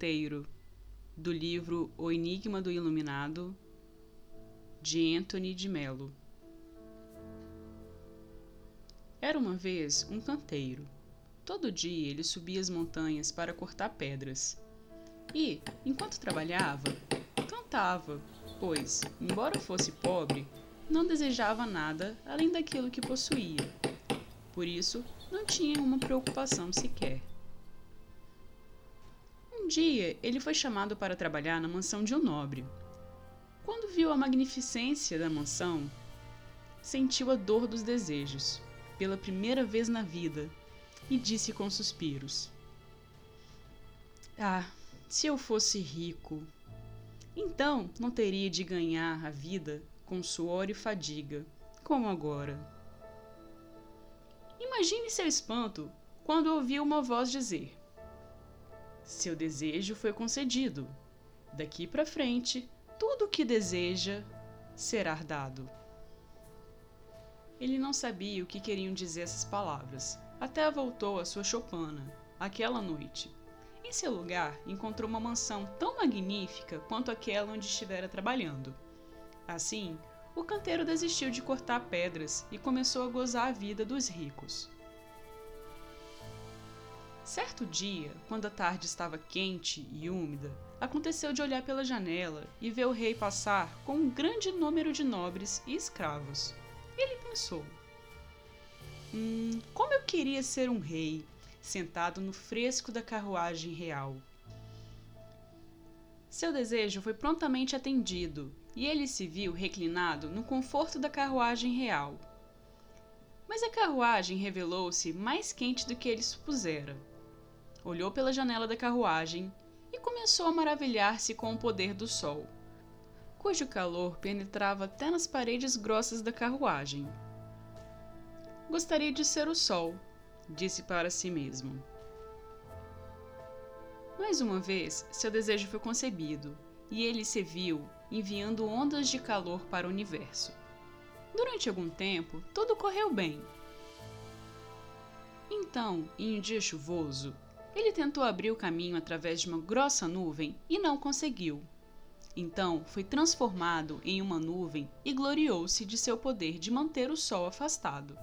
Canteiro, do livro O Enigma do Iluminado, de Anthony de Mello. Era uma vez um canteiro. Todo dia ele subia as montanhas para cortar pedras. E, enquanto trabalhava, cantava, pois, embora fosse pobre, não desejava nada além daquilo que possuía. Por isso, não tinha uma preocupação sequer dia, ele foi chamado para trabalhar na mansão de um nobre. Quando viu a magnificência da mansão, sentiu a dor dos desejos, pela primeira vez na vida, e disse com suspiros: Ah, se eu fosse rico! Então não teria de ganhar a vida com suor e fadiga, como agora. Imagine seu espanto quando ouviu uma voz dizer: seu desejo foi concedido. Daqui para frente, tudo o que deseja será dado. Ele não sabia o que queriam dizer essas palavras, até voltou à sua choupana, aquela noite. Em seu lugar, encontrou uma mansão tão magnífica quanto aquela onde estivera trabalhando. Assim, o canteiro desistiu de cortar pedras e começou a gozar a vida dos ricos. Certo dia, quando a tarde estava quente e úmida, aconteceu de olhar pela janela e ver o rei passar com um grande número de nobres e escravos. Ele pensou: Hum, como eu queria ser um rei, sentado no fresco da carruagem real. Seu desejo foi prontamente atendido e ele se viu reclinado no conforto da carruagem real. Mas a carruagem revelou-se mais quente do que ele supusera olhou pela janela da carruagem e começou a maravilhar-se com o poder do sol, cujo calor penetrava até nas paredes grossas da carruagem. Gostaria de ser o sol, disse para si mesmo. Mais uma vez, seu desejo foi concebido e ele se viu enviando ondas de calor para o universo. Durante algum tempo, tudo correu bem. Então, em um dia chuvoso, ele tentou abrir o caminho através de uma grossa nuvem e não conseguiu. Então foi transformado em uma nuvem e gloriou-se de seu poder de manter o sol afastado.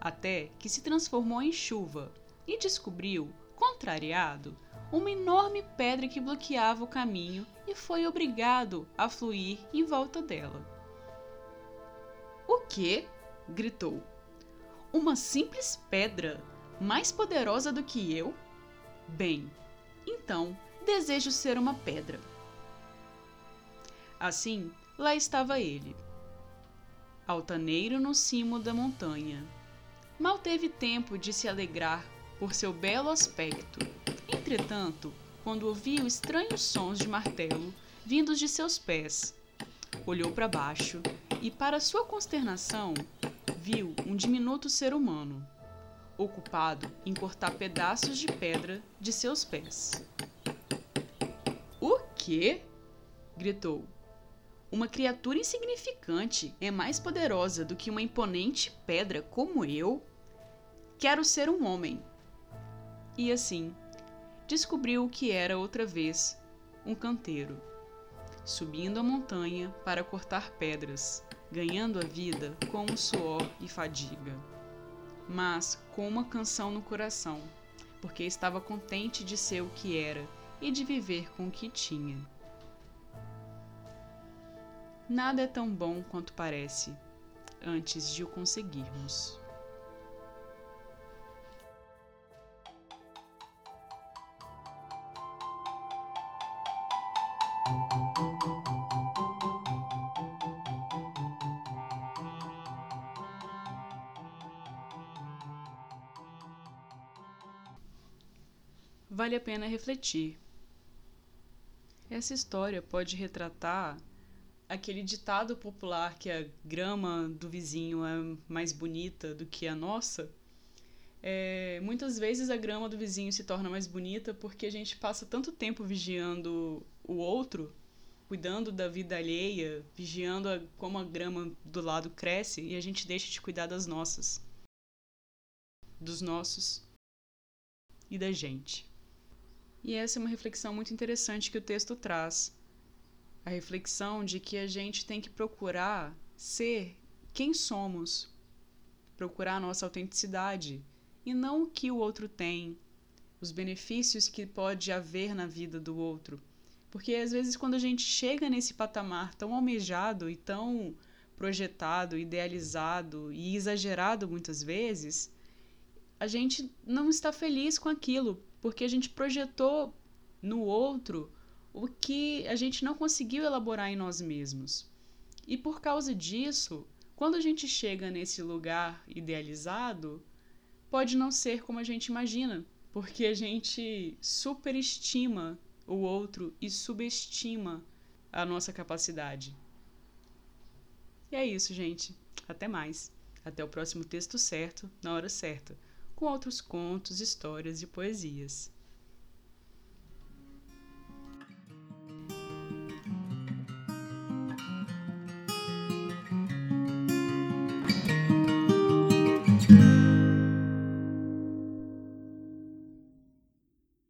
Até que se transformou em chuva e descobriu, contrariado, uma enorme pedra que bloqueava o caminho e foi obrigado a fluir em volta dela. O que? gritou. Uma simples pedra, mais poderosa do que eu? Bem, então desejo ser uma pedra. Assim, lá estava ele, altaneiro no cimo da montanha. Mal teve tempo de se alegrar por seu belo aspecto. Entretanto, quando ouviu estranhos sons de martelo vindos de seus pés, olhou para baixo e, para sua consternação, viu um diminuto ser humano ocupado em cortar pedaços de pedra de seus pés. O quê? gritou. Uma criatura insignificante é mais poderosa do que uma imponente pedra como eu? Quero ser um homem. E assim, descobriu que era outra vez um canteiro, subindo a montanha para cortar pedras, ganhando a vida com o suor e fadiga mas com uma canção no coração, porque estava contente de ser o que era e de viver com o que tinha. Nada é tão bom quanto parece, antes de o conseguirmos. Vale a pena refletir. Essa história pode retratar aquele ditado popular que a grama do vizinho é mais bonita do que a nossa. É, muitas vezes a grama do vizinho se torna mais bonita porque a gente passa tanto tempo vigiando o outro, cuidando da vida alheia, vigiando a, como a grama do lado cresce e a gente deixa de cuidar das nossas, dos nossos e da gente. E essa é uma reflexão muito interessante que o texto traz. A reflexão de que a gente tem que procurar ser quem somos, procurar a nossa autenticidade e não o que o outro tem, os benefícios que pode haver na vida do outro. Porque às vezes quando a gente chega nesse patamar tão almejado e tão projetado, idealizado e exagerado muitas vezes, a gente não está feliz com aquilo, porque a gente projetou no outro o que a gente não conseguiu elaborar em nós mesmos. E por causa disso, quando a gente chega nesse lugar idealizado, pode não ser como a gente imagina, porque a gente superestima o outro e subestima a nossa capacidade. E é isso, gente. Até mais. Até o próximo texto certo, na hora certa, com outros contos, histórias e poesias. thank